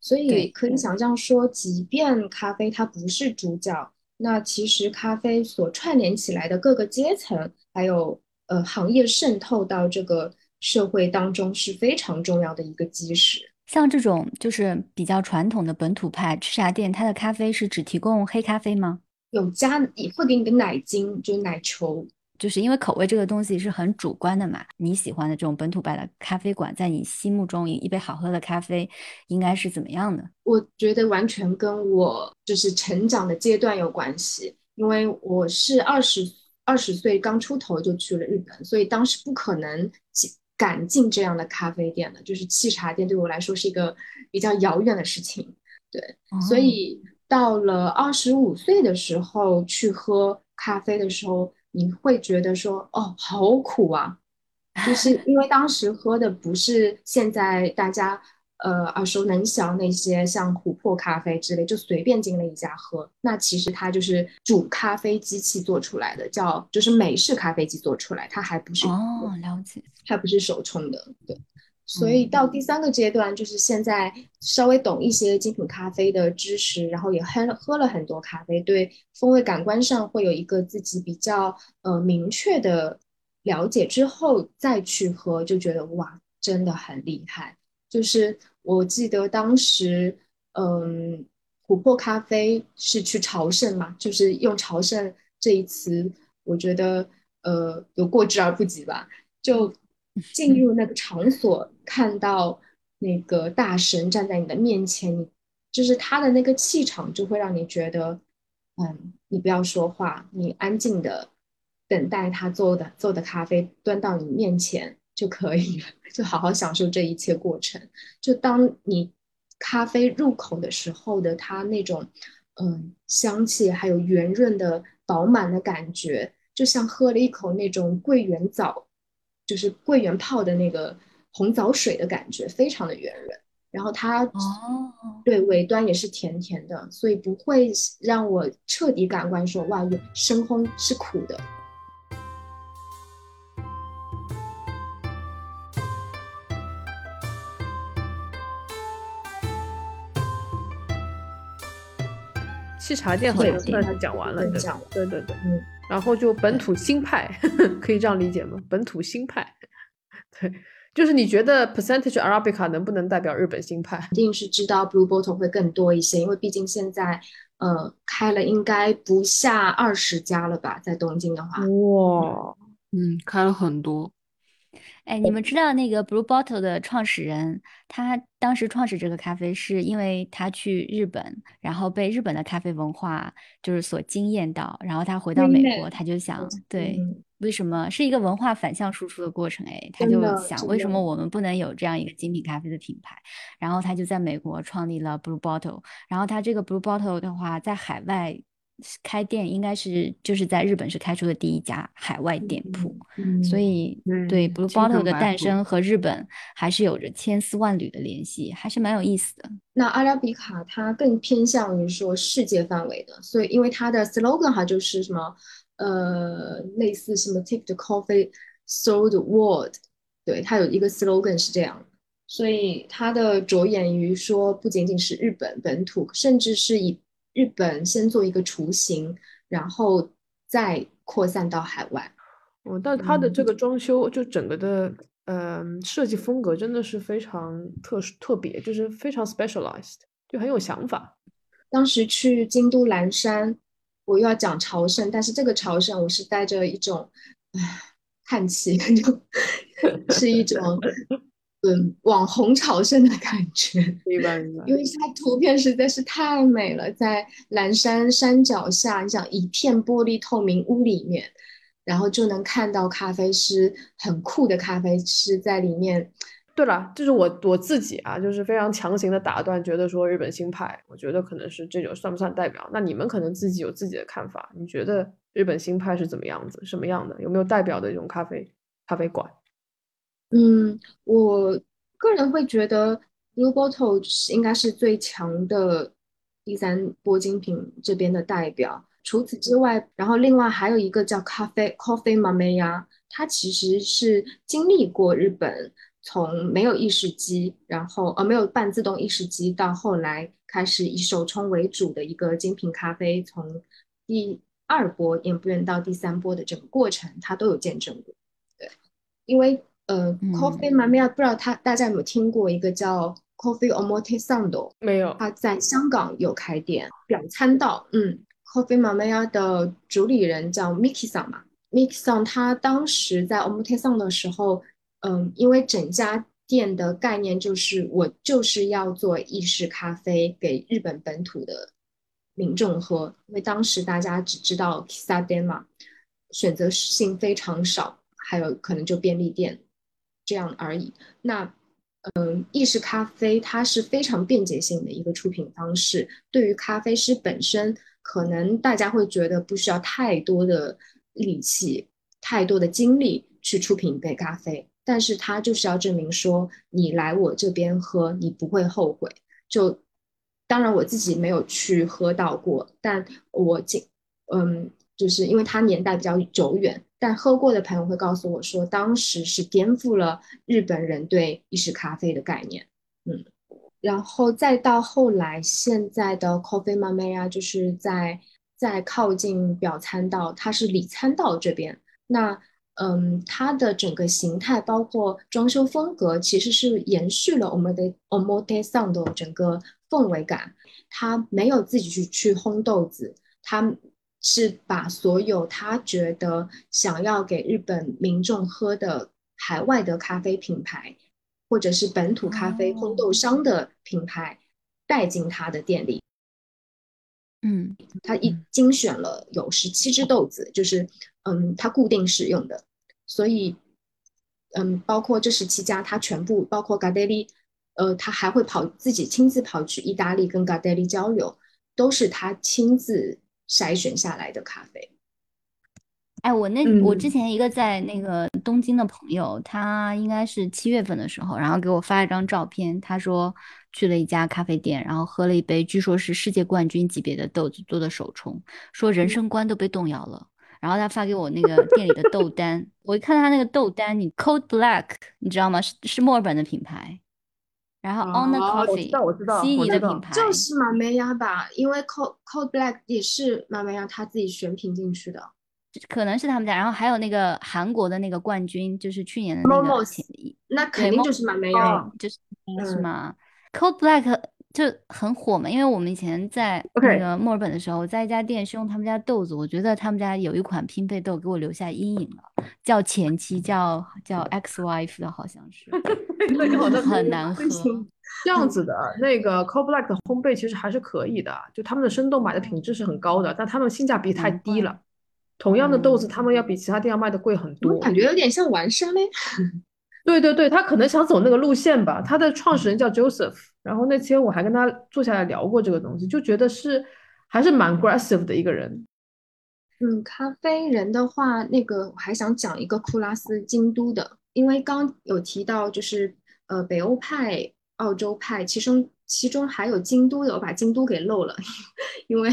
所以可以想象说，即便咖啡它不是主角，那其实咖啡所串联起来的各个阶层，还有呃行业渗透到这个社会当中是非常重要的一个基石。像这种就是比较传统的本土派吃茶店，它的咖啡是只提供黑咖啡吗？有加也会给你个奶精，就是奶球。就是因为口味这个东西是很主观的嘛，你喜欢的这种本土派的咖啡馆，在你心目中一一杯好喝的咖啡应该是怎么样的？我觉得完全跟我就是成长的阶段有关系，因为我是二十二十岁刚出头就去了日本，所以当时不可能进敢进这样的咖啡店的，就是沏茶店对我来说是一个比较遥远的事情。对，所以到了二十五岁的时候去喝咖啡的时候。你会觉得说哦，好苦啊，就是因为当时喝的不是现在大家呃耳熟能详那些像琥珀咖啡之类，就随便进了一家喝，那其实它就是煮咖啡机器做出来的，叫就是美式咖啡机做出来，它还不是哦，了解，它不是手冲的，对。所以到第三个阶段，就是现在稍微懂一些精品咖啡的知识，然后也喝喝了很多咖啡，对风味感官上会有一个自己比较呃明确的了解之后再去喝，就觉得哇，真的很厉害。就是我记得当时，嗯，琥珀咖啡是去朝圣嘛，就是用朝圣这一词，我觉得呃有过之而不及吧，就。进入那个场所，看到那个大神站在你的面前，你就是他的那个气场，就会让你觉得，嗯，你不要说话，你安静的等待他做的做的咖啡端到你面前就可以了，就好好享受这一切过程。就当你咖啡入口的时候的它那种，嗯，香气还有圆润的饱满的感觉，就像喝了一口那种桂圆枣，就是桂圆泡的那个红枣水的感觉，非常的圆润。然后它哦，对尾端也是甜甜的，所以不会让我彻底感官说哇，深烘是苦的。沏茶店好像算是讲完了，对对对对，嗯，然后就本土新派，可以这样理解吗？本土新派，对，就是你觉得 percentage Arabica 能不能代表日本新派？一定是知道 Blue Bottle 会更多一些，因为毕竟现在呃开了应该不下二十家了吧，在东京的话，哇，嗯，开了很多。哎，你们知道那个 Blue Bottle 的创始人，他当时创始这个咖啡是因为他去日本，然后被日本的咖啡文化就是所惊艳到，然后他回到美国，他就想，对，为什么是一个文化反向输出的过程？哎，他就想，为什么我们不能有这样一个精品咖啡的品牌？然后他就在美国创立了 Blue Bottle，然后他这个 Blue Bottle 的话，在海外。开店应该是就是在日本是开出的第一家海外店铺，所以对 Blue Bottle 的诞生和日本还是有着千丝万缕的联系，还是蛮有意思的。那阿拉比卡它更偏向于说世界范围的，所以因为它的 slogan 哈就是什么呃类似什么 Take the coffee, through the world，对，它有一个 slogan 是这样，所以它的着眼于说不仅仅是日本本土，甚至是以。日本先做一个雏形，然后再扩散到海外。哦，但它的这个装修，就整个的，嗯，设计风格真的是非常特殊、特别，就是非常 specialized，就很有想法。当时去京都岚山，我又要讲朝圣，但是这个朝圣我是带着一种，唉，叹气，就 是一种。嗯，网红朝圣的感觉，明白明白。因为它图片实在是太美了，在蓝山山脚下，你想一片玻璃透明屋里面，然后就能看到咖啡师很酷的咖啡师在里面。对了，就是我我自己啊，就是非常强行的打断，觉得说日本新派，我觉得可能是这种算不算代表？那你们可能自己有自己的看法，你觉得日本新派是怎么样子？什么样的？有没有代表的一种咖啡咖啡馆？嗯，我个人会觉得 Blue Bottle 应该是最强的第三波精品这边的代表。除此之外，然后另外还有一个叫咖啡 Coffee Mamiya，它其实是经历过日本从没有意式机，然后呃没有半自动意式机，到后来开始以手冲为主的一个精品咖啡，从第二波演变到第三波的整个过程，它都有见证过。对，因为。呃，Coffee Mania 不知道他大家有没有听过一个叫 Coffee Omotesando？没有，他在香港有开店表参道。嗯，Coffee Mania 的主理人叫 Miki San 嘛，Miki San 他当时在 Omotesando 的时候，嗯，因为整家店的概念就是我就是要做意式咖啡给日本本土的民众喝，因为当时大家只知道 Kissa 嘛，选择性非常少，还有可能就便利店。这样而已。那，嗯，意式咖啡它是非常便捷性的一个出品方式。对于咖啡师本身，可能大家会觉得不需要太多的力气、太多的精力去出品一杯咖啡，但是它就是要证明说，你来我这边喝，你不会后悔。就，当然我自己没有去喝到过，但我仅，嗯，就是因为它年代比较久远。但喝过的朋友会告诉我说，当时是颠覆了日本人对意式咖啡的概念。嗯，然后再到后来，现在的 Coffee Mama 呀就是在在靠近表参道，它是里参道这边。那嗯，它的整个形态包括装修风格，其实是延续了我们的 Omote Sound 整个氛围感。它没有自己去去烘豆子，它。是把所有他觉得想要给日本民众喝的海外的咖啡品牌，或者是本土咖啡烘豆商的品牌带进他的店里。嗯，他一精选了有十七只豆子，就是嗯，他固定使用的。所以，嗯，包括这十七家，他全部包括 Gadeli，呃，他还会跑自己亲自跑去意大利跟 Gadeli 交流，都是他亲自。筛选下来的咖啡，哎，我那我之前一个在那个东京的朋友，他应该是七月份的时候，然后给我发一张照片，他说去了一家咖啡店，然后喝了一杯，据说是世界冠军级别的豆子做的手冲，说人生观都被动摇了。然后他发给我那个店里的豆单，我一看他那个豆单，你 Cold Black，你知道吗？是是墨尔本的品牌。然后 On the Coffee，悉尼的品牌，就是马梅亚吧？因为 Cold Cold Black 也是马梅亚他自己选品进去的。可能是他们家，然后还有那个韩国的那个冠军，就是去年的那个，那肯定就是马梅亚，就是是吗？Cold Black 就很火嘛，因为我们以前在那个墨尔本的时候，在一家店是用他们家豆子，我觉得他们家有一款拼配豆给我留下阴影了，叫前妻，叫叫 X Wife 的，好像是，很难喝。这样子的那个 Cold Black 的烘焙其实还是可以的，就他们的生豆买的品质是很高的，但他们性价比太低了。同样的豆子，他们要比其他店要卖的贵很多。感觉有点像玩沙嘞。对对对，他可能想走那个路线吧。他的创始人叫 Joseph，然后那天我还跟他坐下来聊过这个东西，就觉得是还是蛮 aggressive 的一个人。嗯，咖啡人的话，那个我还想讲一个库拉斯京都的，因为刚有提到就是呃北欧派、澳洲派，其中其中还有京都的，我把京都给漏了，因为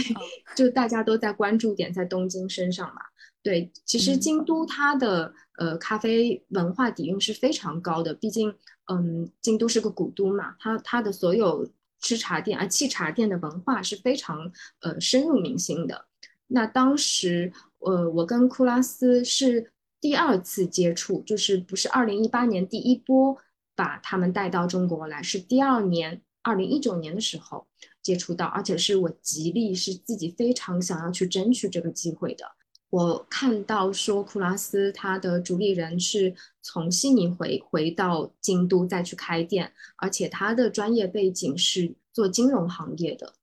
就大家都在关注点在东京身上嘛。对，其实京都它的呃咖啡文化底蕴是非常高的，毕竟嗯京都是个古都嘛，它它的所有吃茶店啊沏茶店的文化是非常呃深入民心的。那当时呃我跟库拉斯是第二次接触，就是不是二零一八年第一波把他们带到中国来，是第二年。二零一九年的时候接触到，而且是我极力是自己非常想要去争取这个机会的。我看到说库拉斯他的主理人是从悉尼回回到京都再去开店，而且他的专业背景是做金融行业的，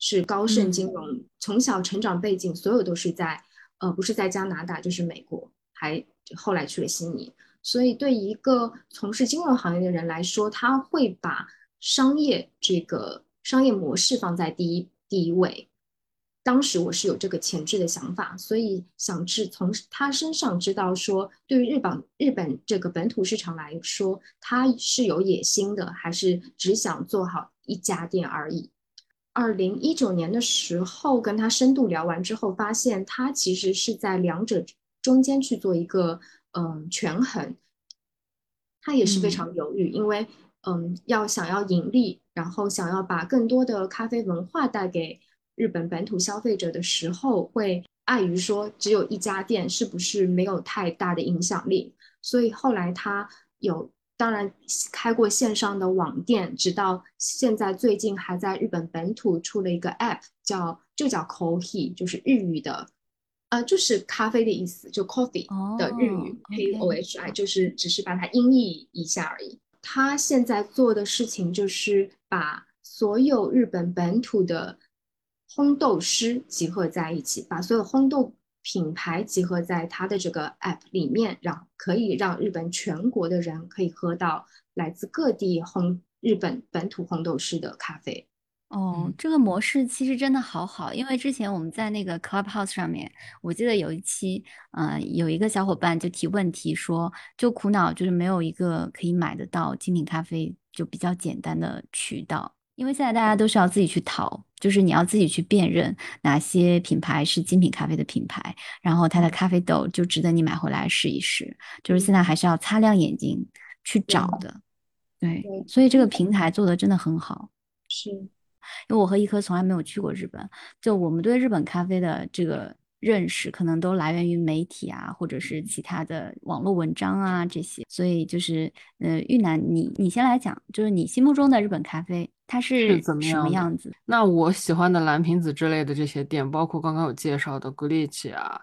是高盛金融，从小成长背景所有都是在呃不是在加拿大就是美国，还后来去了悉尼。所以对一个从事金融行业的人来说，他会把商业这个商业模式放在第一第一位，当时我是有这个前置的想法，所以想知从他身上知道说，对于日本日本这个本土市场来说，他是有野心的，还是只想做好一家店而已。二零一九年的时候跟他深度聊完之后，发现他其实是在两者中间去做一个嗯权衡，他也是非常犹豫，因为。嗯，要想要盈利，然后想要把更多的咖啡文化带给日本本土消费者的时候，会碍于说只有一家店是不是没有太大的影响力，所以后来他有当然开过线上的网店，直到现在最近还在日本本土出了一个 App，叫就叫 Coffee，就是日语的，呃，就是咖啡的意思，就 Coffee 的日语 K O H I，就是只是把它音译一下而已。他现在做的事情就是把所有日本本土的烘豆师集合在一起，把所有烘豆品牌集合在他的这个 app 里面，让可以让日本全国的人可以喝到来自各地烘日本本土烘豆师的咖啡。哦，这个模式其实真的好好，因为之前我们在那个 Clubhouse 上面，我记得有一期，呃，有一个小伙伴就提问题说，就苦恼就是没有一个可以买得到精品咖啡就比较简单的渠道，因为现在大家都是要自己去淘，就是你要自己去辨认哪些品牌是精品咖啡的品牌，然后它的咖啡豆就值得你买回来试一试，就是现在还是要擦亮眼睛去找的，对，所以这个平台做的真的很好，是。因为我和一颗从来没有去过日本，就我们对日本咖啡的这个认识，可能都来源于媒体啊，或者是其他的网络文章啊这些。所以就是，呃，玉楠，你你先来讲，就是你心目中的日本咖啡，它是怎么什么样子？那我喜欢的蓝瓶子之类的这些店，包括刚刚有介绍的 Glitch 啊，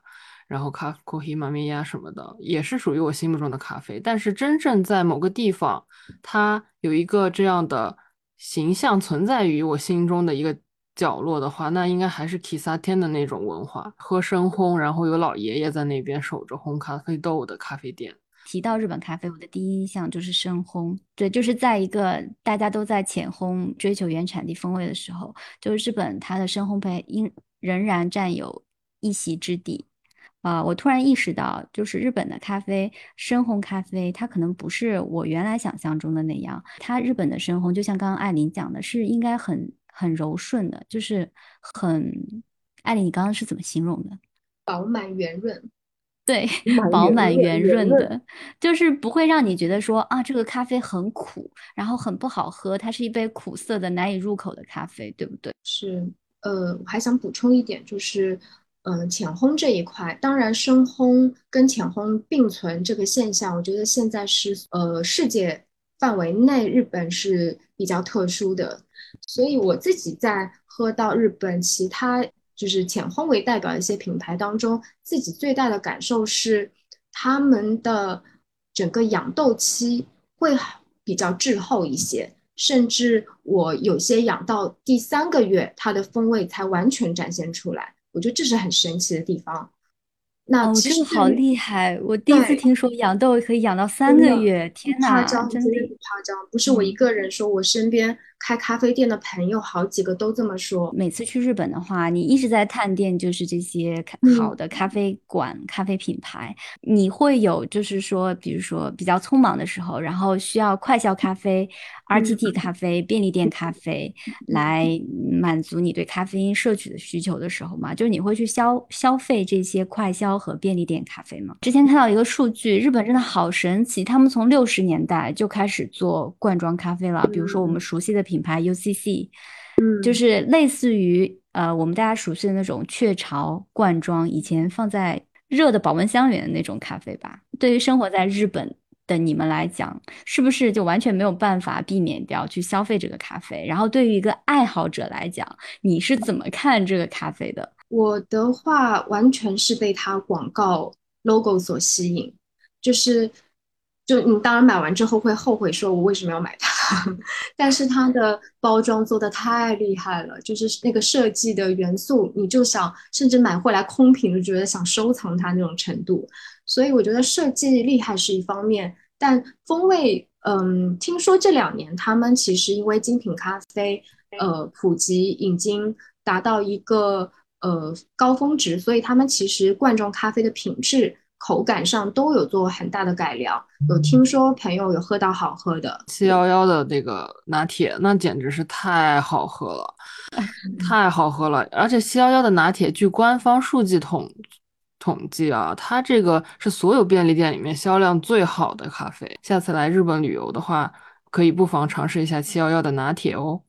然后咖啡、黑马米亚什么的，也是属于我心目中的咖啡。但是真正在某个地方，它有一个这样的。形象存在于我心中的一个角落的话，那应该还是提萨天的那种文化，喝深烘，然后有老爷爷在那边守着烘咖啡豆的咖啡店。提到日本咖啡，我的第一印象就是深烘。对，就是在一个大家都在浅烘追求原产地风味的时候，就是日本它的深烘焙应仍然占有一席之地。啊，我突然意识到，就是日本的咖啡，深烘咖啡，它可能不是我原来想象中的那样。它日本的深烘，就像刚刚艾琳讲的，是应该很很柔顺的，就是很，艾琳，你刚刚是怎么形容的？饱满圆润。对，饱满圆润的，就是不会让你觉得说啊，这个咖啡很苦，然后很不好喝，它是一杯苦涩的、难以入口的咖啡，对不对？是，呃，我还想补充一点，就是，嗯，浅烘这一块，当然深烘跟浅烘并存这个现象，我觉得现在是呃世界范围内日本是比较特殊的，所以我自己在喝到日本其他。就是浅烘为代表的一些品牌当中，自己最大的感受是，他们的整个养豆期会比较滞后一些，甚至我有些养到第三个月，它的风味才完全展现出来。我觉得这是很神奇的地方。那哦，这个好厉害！我第一次听说养豆可以养到三个月，天哪，真的不夸张，不是我一个人说，我身边。开咖啡店的朋友好几个都这么说。每次去日本的话，你一直在探店，就是这些好的咖啡馆、咖啡品牌。你会有就是说，比如说比较匆忙的时候，然后需要快消咖啡、RTT 咖啡、便利店咖啡来满足你对咖啡因摄取的需求的时候嘛？就是你会去消消费这些快消和便利店咖啡吗？之前看到一个数据，日本真的好神奇，他们从六十年代就开始做罐装咖啡了。比如说我们熟悉的。品牌 UCC，嗯，就是类似于呃我们大家熟悉的那种雀巢罐装，以前放在热的保温箱里的那种咖啡吧。对于生活在日本的你们来讲，是不是就完全没有办法避免掉去消费这个咖啡？然后对于一个爱好者来讲，你是怎么看这个咖啡的？我的话完全是被它广告 logo 所吸引，就是。就你当然买完之后会后悔，说我为什么要买它？但是它的包装做的太厉害了，就是那个设计的元素，你就想甚至买回来空瓶就觉得想收藏它那种程度。所以我觉得设计厉害是一方面，但风味，嗯，听说这两年他们其实因为精品咖啡，呃，普及已经达到一个呃高峰值，所以他们其实罐装咖啡的品质。口感上都有做很大的改良，有听说朋友有喝到好喝的七幺幺的那个拿铁，那简直是太好喝了，太好喝了！而且七幺幺的拿铁，据官方数据统统计啊，它这个是所有便利店里面销量最好的咖啡。下次来日本旅游的话，可以不妨尝试一下七幺幺的拿铁哦。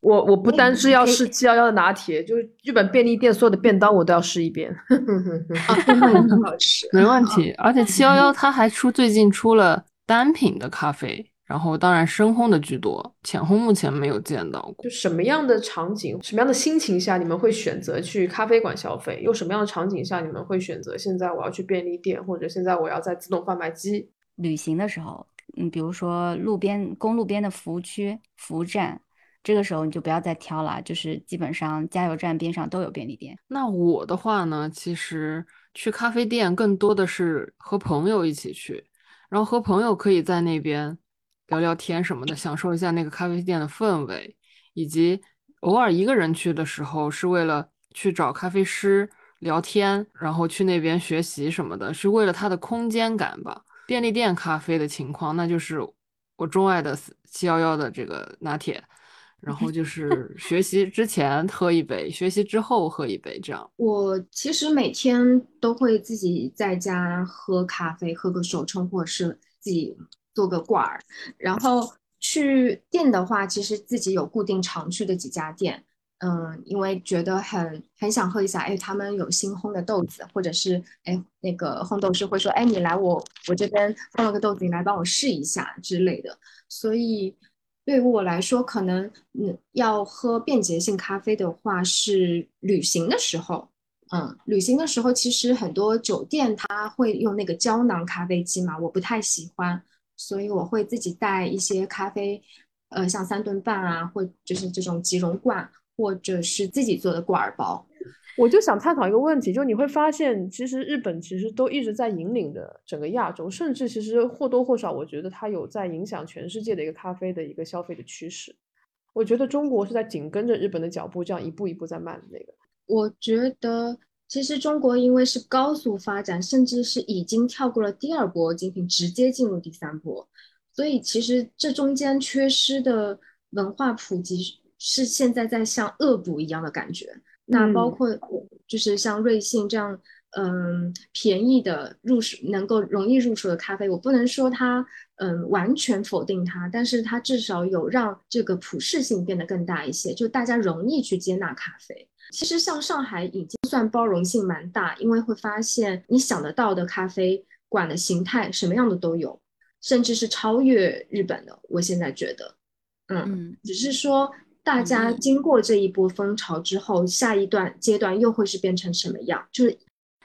我我不单是要试七幺幺的拿铁，就是日本便利店所有的便当我都要试一遍。很好吃，没问题。而且七幺幺它还出最近出了单品的咖啡，然后当然深烘的居多，浅烘目前没有见到过。就什么样的场景、什么样的心情下，你们会选择去咖啡馆消费？又什么样的场景下，你们会选择现在我要去便利店，或者现在我要在自动贩卖机？旅行的时候，嗯，比如说路边公路边的服务区、服务站。这个时候你就不要再挑了，就是基本上加油站边上都有便利店。那我的话呢，其实去咖啡店更多的是和朋友一起去，然后和朋友可以在那边聊聊天什么的，享受一下那个咖啡店的氛围，以及偶尔一个人去的时候是为了去找咖啡师聊天，然后去那边学习什么的，是为了它的空间感吧。便利店咖啡的情况，那就是我钟爱的七幺幺的这个拿铁。然后就是学习之前喝一杯，学习之后喝一杯，这样。我其实每天都会自己在家喝咖啡，喝个手冲，或者是自己做个罐儿。然后去店的话，其实自己有固定常去的几家店，嗯，因为觉得很很想喝一下，哎，他们有新烘的豆子，或者是哎那个烘豆师会说，哎，你来我我这边烘了个豆子，你来帮我试一下之类的，所以。对于我来说，可能嗯，要喝便捷性咖啡的话，是旅行的时候。嗯，旅行的时候，其实很多酒店它会用那个胶囊咖啡机嘛，我不太喜欢，所以我会自己带一些咖啡，呃，像三顿半啊，或就是这种即溶罐，或者是自己做的罐儿包。我就想探讨一个问题，就你会发现，其实日本其实都一直在引领着整个亚洲，甚至其实或多或少，我觉得它有在影响全世界的一个咖啡的一个消费的趋势。我觉得中国是在紧跟着日本的脚步，这样一步一步在慢的那个。我觉得其实中国因为是高速发展，甚至是已经跳过了第二波精品，直接进入第三波，所以其实这中间缺失的文化普及是现在在像恶补一样的感觉。那包括就是像瑞幸这样，嗯，便宜的入手能够容易入手的咖啡，我不能说它，嗯，完全否定它，但是它至少有让这个普适性变得更大一些，就大家容易去接纳咖啡。其实像上海已经算包容性蛮大，因为会发现你想得到的咖啡馆的形态什么样的都有，甚至是超越日本的。我现在觉得，嗯，只是说大家经过这一波风潮之后，下一段阶段又会是变成什么样？就是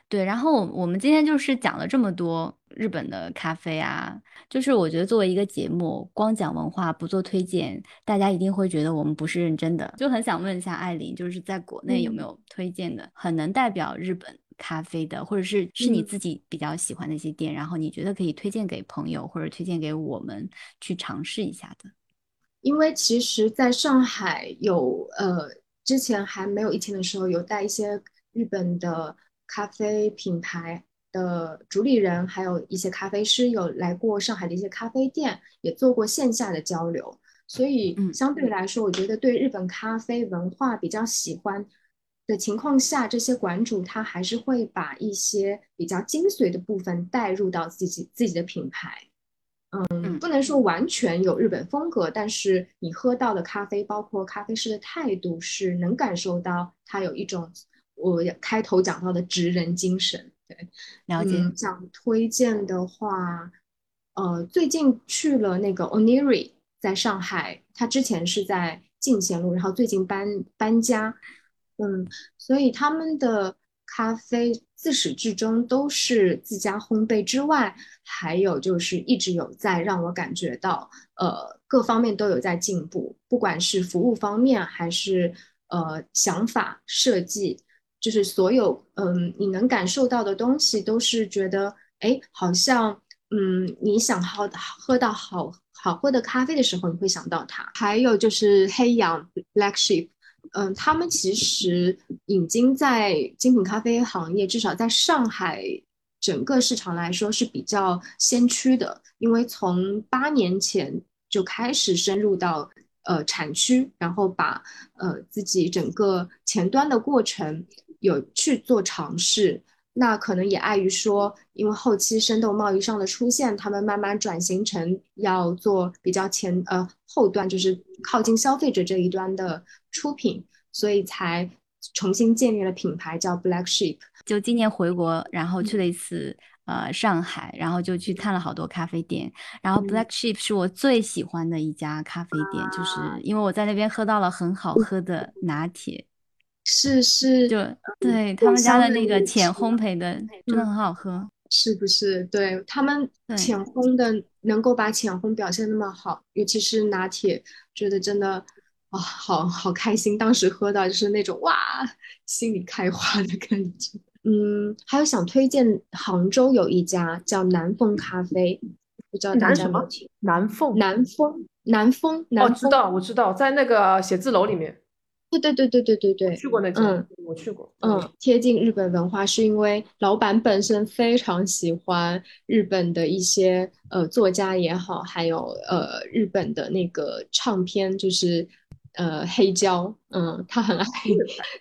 对。然后我们今天就是讲了这么多。日本的咖啡啊，就是我觉得作为一个节目，光讲文化不做推荐，大家一定会觉得我们不是认真的。就很想问一下艾琳，就是在国内有没有推荐的很能代表日本咖啡的，或者是是你自己比较喜欢的一些店，然后你觉得可以推荐给朋友或者推荐给我们去尝试一下的？因为其实在上海有呃，之前还没有疫情的时候，有带一些日本的咖啡品牌。的主理人还有一些咖啡师有来过上海的一些咖啡店，也做过线下的交流，所以相对来说，我觉得对日本咖啡文化比较喜欢的情况下，这些馆主他还是会把一些比较精髓的部分带入到自己自己的品牌。嗯，不能说完全有日本风格，但是你喝到的咖啡，包括咖啡师的态度，是能感受到他有一种我开头讲到的职人精神。对，了解。想推荐的话，呃，最近去了那个 Oniri，在上海。他之前是在进贤路，然后最近搬搬家。嗯，所以他们的咖啡自始至终都是自家烘焙之外，还有就是一直有在让我感觉到，呃，各方面都有在进步，不管是服务方面还是呃想法设计。就是所有嗯，你能感受到的东西，都是觉得哎，好像嗯，你想好喝到好好喝的咖啡的时候，你会想到它。还有就是黑羊 （Black Sheep），嗯，他们其实已经在精品咖啡行业，至少在上海整个市场来说是比较先驱的，因为从八年前就开始深入到呃产区，然后把呃自己整个前端的过程。有去做尝试，那可能也碍于说，因为后期生豆贸易上的出现，他们慢慢转型成要做比较前呃后端，就是靠近消费者这一端的出品，所以才重新建立了品牌叫 Black Sheep。就今年回国，然后去了一次呃上海，然后就去看了好多咖啡店，然后 Black Sheep 是我最喜欢的一家咖啡店，就是因为我在那边喝到了很好喝的拿铁。是是，就对他们家的那个浅烘焙的真的很好喝，是不是？对他们浅烘的能够把浅烘表现那么好，尤其是拿铁，觉得真的啊，好好开心。当时喝到就是那种哇，心里开花的感觉。嗯，还有想推荐杭州有一家叫南风咖啡，不知道大家有没有听？南凤，南风，南风，哦，知道，我知道，在那个写字楼里面。对对对对对对对，去过那家，嗯，我去过，嗯，贴近日本文化，是因为老板本身非常喜欢日本的一些呃作家也好，还有呃日本的那个唱片，就是呃黑胶，嗯，他很爱，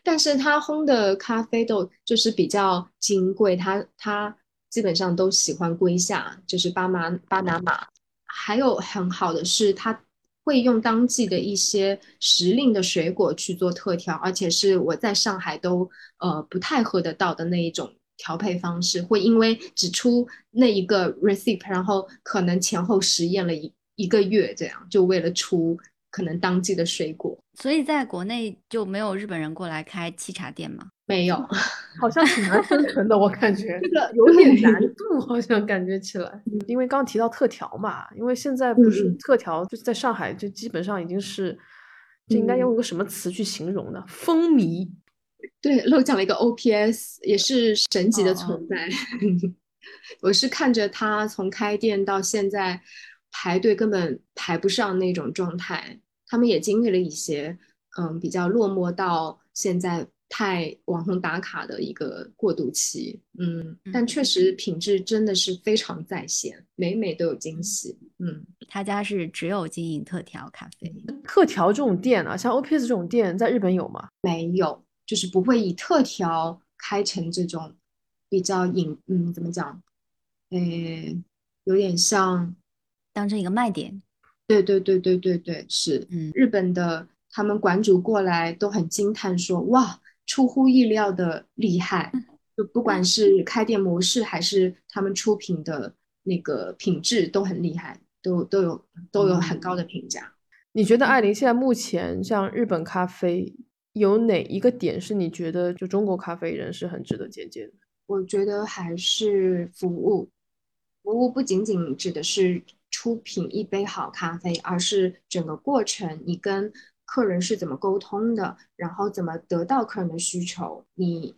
但是他烘的咖啡豆就是比较金贵，他他基本上都喜欢龟下，就是巴马巴拿马，还有很好的是他。会用当季的一些时令的水果去做特调，而且是我在上海都呃不太喝得到的那一种调配方式。会因为只出那一个 recipe，然后可能前后实验了一一个月，这样就为了出可能当季的水果。所以在国内就没有日本人过来开沏茶店吗？没有，好像挺难生存的，我感觉这个有点难度，好像感觉起来。因为刚刚提到特调嘛，因为现在不是特调，就是在上海就基本上已经是，这应该用一个什么词去形容呢？风靡。对，漏讲了一个 OPS，也是神级的存在。我是看着他从开店到现在排队根本排不上那种状态，他们也经历了一些，嗯，比较落寞到现在。太网红打卡的一个过渡期，嗯，但确实品质真的是非常在线，每每都有惊喜，嗯。他家是只有经营特调咖啡，特调这种店啊，像 OPS 这种店在日本有吗？没有，就是不会以特调开成这种比较隐，嗯，怎么讲？诶，有点像当成一个卖点。对对对对对对，是，嗯，日本的他们馆主过来都很惊叹说，哇。出乎意料的厉害，就不管是开店模式还是他们出品的那个品质都很厉害，都都有都有很高的评价。你觉得艾琳现在目前像日本咖啡有哪一个点是你觉得就中国咖啡人是很值得借鉴的？我觉得还是服务，服务不仅仅指的是出品一杯好咖啡，而是整个过程你跟。客人是怎么沟通的，然后怎么得到客人的需求？你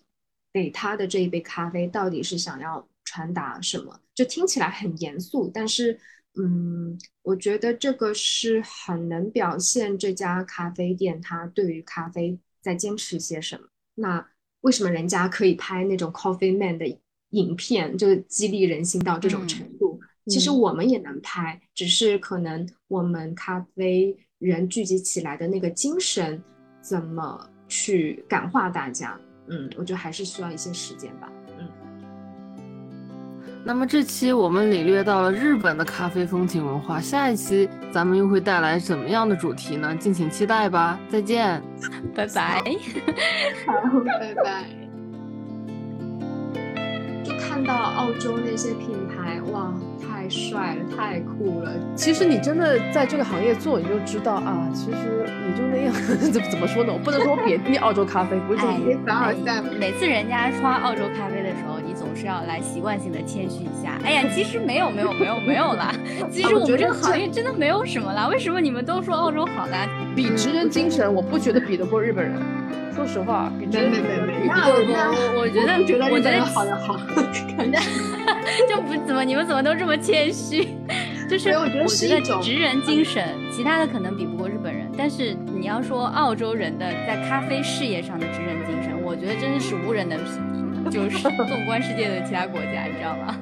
给他的这一杯咖啡到底是想要传达什么？就听起来很严肃，但是，嗯，我觉得这个是很能表现这家咖啡店他对于咖啡在坚持些什么。那为什么人家可以拍那种 Coffee Man 的影片，就激励人心到这种程度？其实我们也能拍，只是可能我们咖啡。人聚集起来的那个精神，怎么去感化大家？嗯，我觉得还是需要一些时间吧。嗯。那么这期我们领略到了日本的咖啡风情文化，下一期咱们又会带来怎么样的主题呢？敬请期待吧。再见，拜拜。好，拜拜。就看到澳洲那些品牌，哇！太帅了，太酷了！其实你真的在这个行业做，你就知道啊，其实也就那样。怎么怎么说呢？我不能说贬低澳洲咖啡，不是贬低凡尔赛。每次人家夸澳洲咖啡的时候，你总是要来习惯性的谦虚一下。哎呀，其实没有，没有，没有，没有啦。其实我们这个行业真的没有什么啦。为什么你们都说澳洲好呢？比职人精神，我不觉得比得过日本人。说实话，比职人没没没。那我我觉得，觉得我觉得好的好，肯定。就不怎么，你们怎么都这么谦虚？就是我觉得是一种职人精神，其他的可能比不过日本人。但是你要说澳洲人的在咖啡事业上的职人精神，我觉得真的是无人能匹敌。就是 纵观世界的其他国家，你知道吗？